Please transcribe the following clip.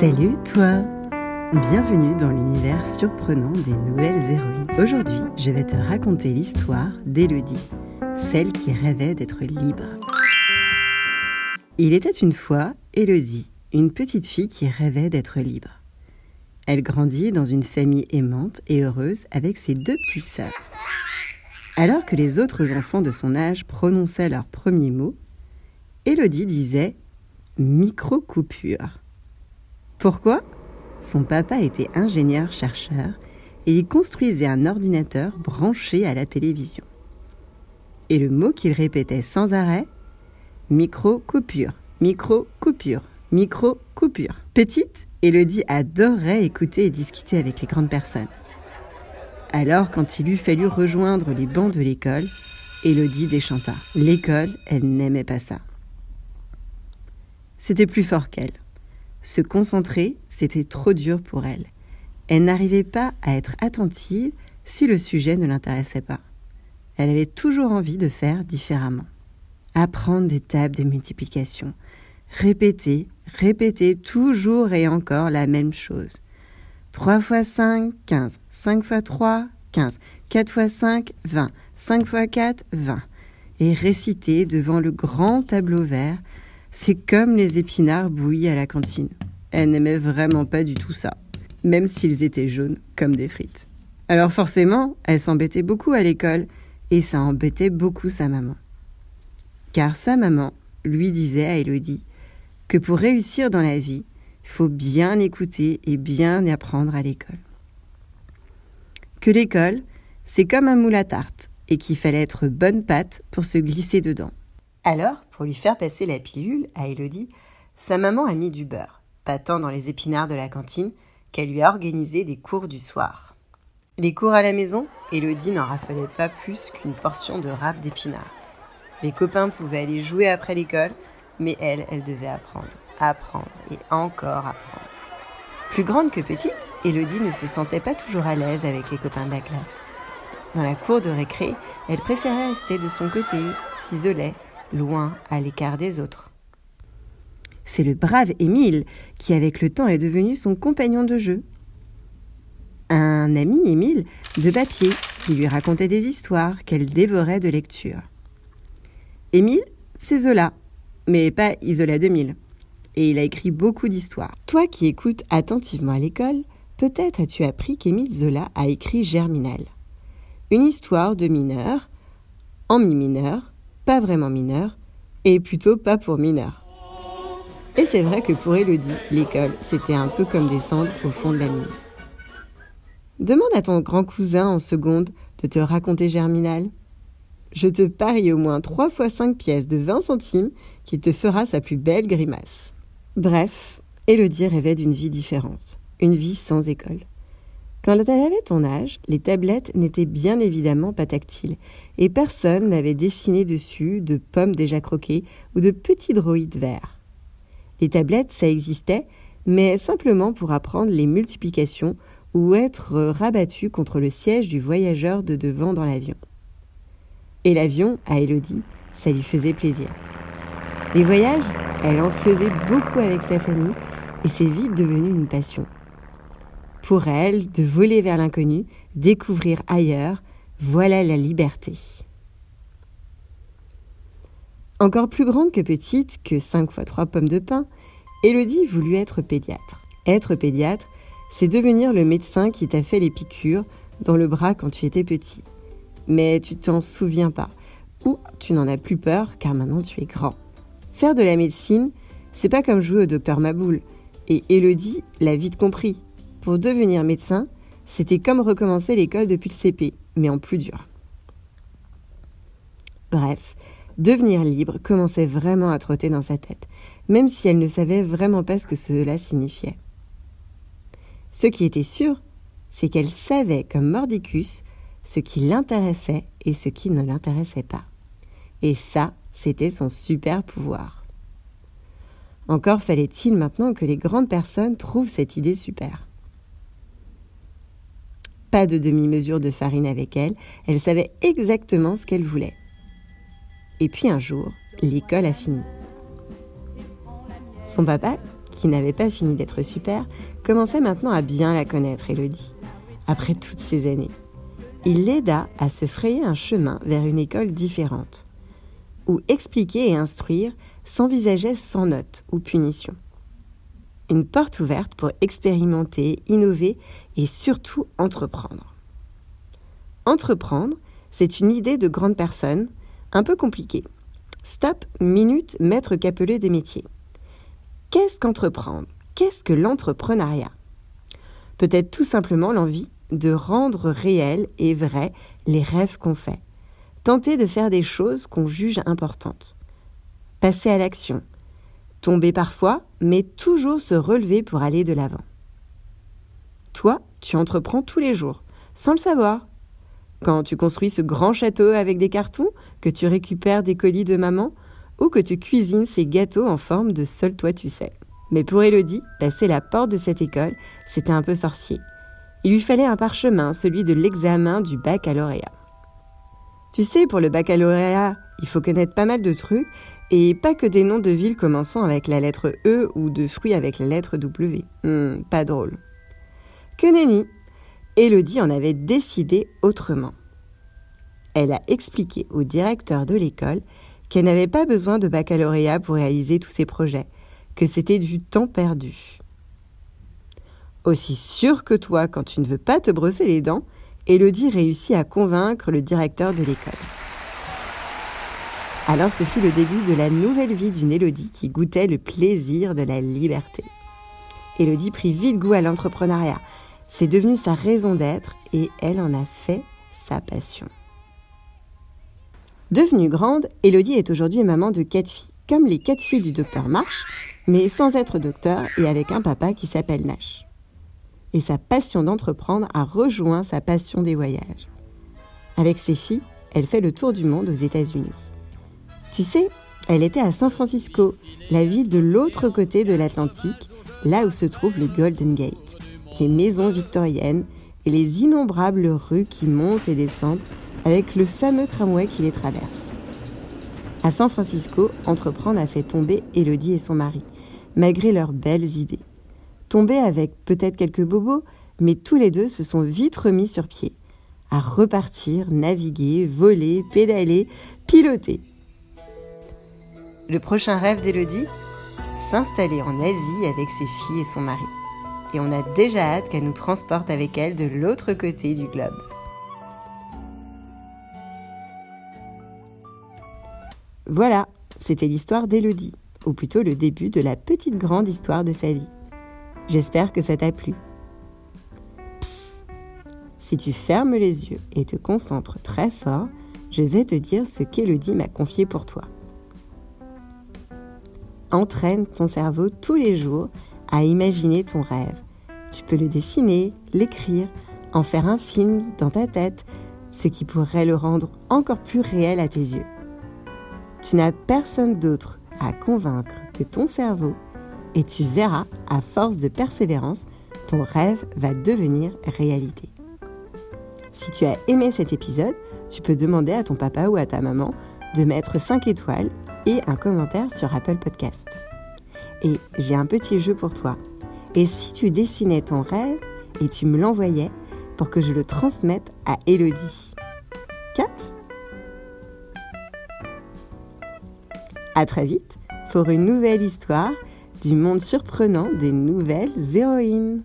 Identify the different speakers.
Speaker 1: Salut toi Bienvenue dans l'univers surprenant des nouvelles héroïnes. Aujourd'hui, je vais te raconter l'histoire d'Élodie, celle qui rêvait d'être libre. Il était une fois Élodie, une petite fille qui rêvait d'être libre. Elle grandit dans une famille aimante et heureuse avec ses deux petites sœurs. Alors que les autres enfants de son âge prononçaient leurs premiers mots, Élodie disait micro-coupure. Pourquoi? Son papa était ingénieur-chercheur et il construisait un ordinateur branché à la télévision. Et le mot qu'il répétait sans arrêt Micro-coupure, micro-coupure, micro-coupure. Petite, Élodie adorait écouter et discuter avec les grandes personnes. Alors, quand il eut fallu rejoindre les bancs de l'école, Élodie déchanta. L'école, elle n'aimait pas ça. C'était plus fort qu'elle. Se concentrer, c'était trop dur pour elle. Elle n'arrivait pas à être attentive si le sujet ne l'intéressait pas. Elle avait toujours envie de faire différemment. Apprendre des tables de multiplication. Répéter, répéter toujours et encore la même chose. 3 fois 5, 15. 5 fois 3, 15. 4 fois 5, 20. 5 fois 4, 20. Et réciter devant le grand tableau vert c'est comme les épinards bouillis à la cantine. Elle n'aimait vraiment pas du tout ça, même s'ils étaient jaunes comme des frites. Alors forcément, elle s'embêtait beaucoup à l'école, et ça embêtait beaucoup sa maman. Car sa maman lui disait à Elodie que pour réussir dans la vie, il faut bien écouter et bien apprendre à l'école. Que l'école, c'est comme un moule à tarte, et qu'il fallait être bonne patte pour se glisser dedans. Alors, pour lui faire passer la pilule à Elodie, sa maman a mis du beurre, pas tant dans les épinards de la cantine qu'elle lui a organisé des cours du soir. Les cours à la maison, Elodie n'en raffolait pas plus qu'une portion de râpe d'épinards. Les copains pouvaient aller jouer après l'école, mais elle, elle devait apprendre, apprendre et encore apprendre. Plus grande que petite, Elodie ne se sentait pas toujours à l'aise avec les copains de la classe. Dans la cour de récré, elle préférait rester de son côté, s'isolait, loin à l'écart des autres. C'est le brave Émile qui, avec le temps, est devenu son compagnon de jeu. Un ami, Émile, de papier, qui lui racontait des histoires qu'elle dévorait de lecture. Émile, c'est Zola, mais pas Isola 2000. Et il a écrit beaucoup d'histoires. Toi qui écoutes attentivement à l'école, peut-être as-tu appris qu'Émile Zola a écrit Germinal. Une histoire de mineur, en mi mineur, pas vraiment mineur, et plutôt pas pour mineur. Et c'est vrai que pour Elodie, l'école, c'était un peu comme descendre au fond de la mine. Demande à ton grand cousin en seconde de te raconter Germinal. Je te parie au moins 3 fois 5 pièces de 20 centimes qu'il te fera sa plus belle grimace. Bref, Elodie rêvait d'une vie différente, une vie sans école. Quand elle avait ton âge, les tablettes n'étaient bien évidemment pas tactiles, et personne n'avait dessiné dessus de pommes déjà croquées ou de petits droïdes verts. Les tablettes, ça existait, mais simplement pour apprendre les multiplications ou être rabattu contre le siège du voyageur de devant dans l'avion. Et l'avion, à Elodie, ça lui faisait plaisir. Les voyages, elle en faisait beaucoup avec sa famille, et c'est vite devenu une passion pour elle de voler vers l'inconnu, découvrir ailleurs, voilà la liberté. Encore plus grande que petite, que 5 fois 3 pommes de pain, Élodie voulut être pédiatre. Être pédiatre, c'est devenir le médecin qui t'a fait les piqûres dans le bras quand tu étais petit. Mais tu t'en souviens pas, ou tu n'en as plus peur car maintenant tu es grand. Faire de la médecine, c'est pas comme jouer au docteur Maboul. Et Élodie l'a vite compris. Pour devenir médecin, c'était comme recommencer l'école depuis le CP, mais en plus dur. Bref, devenir libre commençait vraiment à trotter dans sa tête, même si elle ne savait vraiment pas ce que cela signifiait. Ce qui était sûr, c'est qu'elle savait comme Mordicus ce qui l'intéressait et ce qui ne l'intéressait pas. Et ça, c'était son super pouvoir. Encore fallait-il maintenant que les grandes personnes trouvent cette idée super. Pas de demi-mesure de farine avec elle, elle savait exactement ce qu'elle voulait. Et puis un jour, l'école a fini. Son papa, qui n'avait pas fini d'être super, commençait maintenant à bien la connaître, Elodie, après toutes ces années. Il l'aida à se frayer un chemin vers une école différente, où expliquer et instruire s'envisageait sans note ou punition. Une porte ouverte pour expérimenter, innover et surtout entreprendre. Entreprendre, c'est une idée de grande personne, un peu compliquée. Stop, minute, maître capelé des métiers. Qu'est-ce qu'entreprendre? Qu'est-ce que l'entrepreneuriat? Peut-être tout simplement l'envie de rendre réels et vrais les rêves qu'on fait. Tenter de faire des choses qu'on juge importantes. Passer à l'action. Tomber parfois, mais toujours se relever pour aller de l'avant. Toi, tu entreprends tous les jours, sans le savoir, quand tu construis ce grand château avec des cartons, que tu récupères des colis de maman, ou que tu cuisines ces gâteaux en forme de seul toi tu sais. Mais pour Elodie, passer la porte de cette école, c'était un peu sorcier. Il lui fallait un parchemin, celui de l'examen du baccalauréat. Tu sais, pour le baccalauréat, il faut connaître pas mal de trucs, et pas que des noms de villes commençant avec la lettre E ou de fruits avec la lettre W. Hmm, pas drôle. Que nenni Élodie en avait décidé autrement. Elle a expliqué au directeur de l'école qu'elle n'avait pas besoin de baccalauréat pour réaliser tous ses projets, que c'était du temps perdu. Aussi sûr que toi quand tu ne veux pas te brosser les dents, Élodie réussit à convaincre le directeur de l'école. Alors ce fut le début de la nouvelle vie d'une Élodie qui goûtait le plaisir de la liberté. Élodie prit vite goût à l'entrepreneuriat, c'est devenu sa raison d'être et elle en a fait sa passion. Devenue grande, Elodie est aujourd'hui maman de quatre filles, comme les quatre filles du docteur March, mais sans être docteur et avec un papa qui s'appelle Nash. Et sa passion d'entreprendre a rejoint sa passion des voyages. Avec ses filles, elle fait le tour du monde aux États-Unis. Tu sais, elle était à San Francisco, la ville de l'autre côté de l'Atlantique, là où se trouve le Golden Gate les maisons victoriennes et les innombrables rues qui montent et descendent avec le fameux tramway qui les traverse. À San Francisco, entreprendre a fait tomber Elodie et son mari, malgré leurs belles idées. Tomber avec peut-être quelques bobos, mais tous les deux se sont vite remis sur pied, à repartir, naviguer, voler, pédaler, piloter. Le prochain rêve d'Elodie S'installer en Asie avec ses filles et son mari et on a déjà hâte qu'elle nous transporte avec elle de l'autre côté du globe. Voilà, c'était l'histoire d'Elodie, ou plutôt le début de la petite grande histoire de sa vie. J'espère que ça t'a plu. Si tu fermes les yeux et te concentres très fort, je vais te dire ce qu'Elodie m'a confié pour toi. Entraîne ton cerveau tous les jours à imaginer ton rêve. Tu peux le dessiner, l'écrire, en faire un film dans ta tête, ce qui pourrait le rendre encore plus réel à tes yeux. Tu n'as personne d'autre à convaincre que ton cerveau et tu verras, à force de persévérance, ton rêve va devenir réalité. Si tu as aimé cet épisode, tu peux demander à ton papa ou à ta maman de mettre 5 étoiles et un commentaire sur Apple Podcast. Et j'ai un petit jeu pour toi. Et si tu dessinais ton rêve et tu me l'envoyais pour que je le transmette à Elodie Cap? À très vite pour une nouvelle histoire du monde surprenant des nouvelles héroïnes.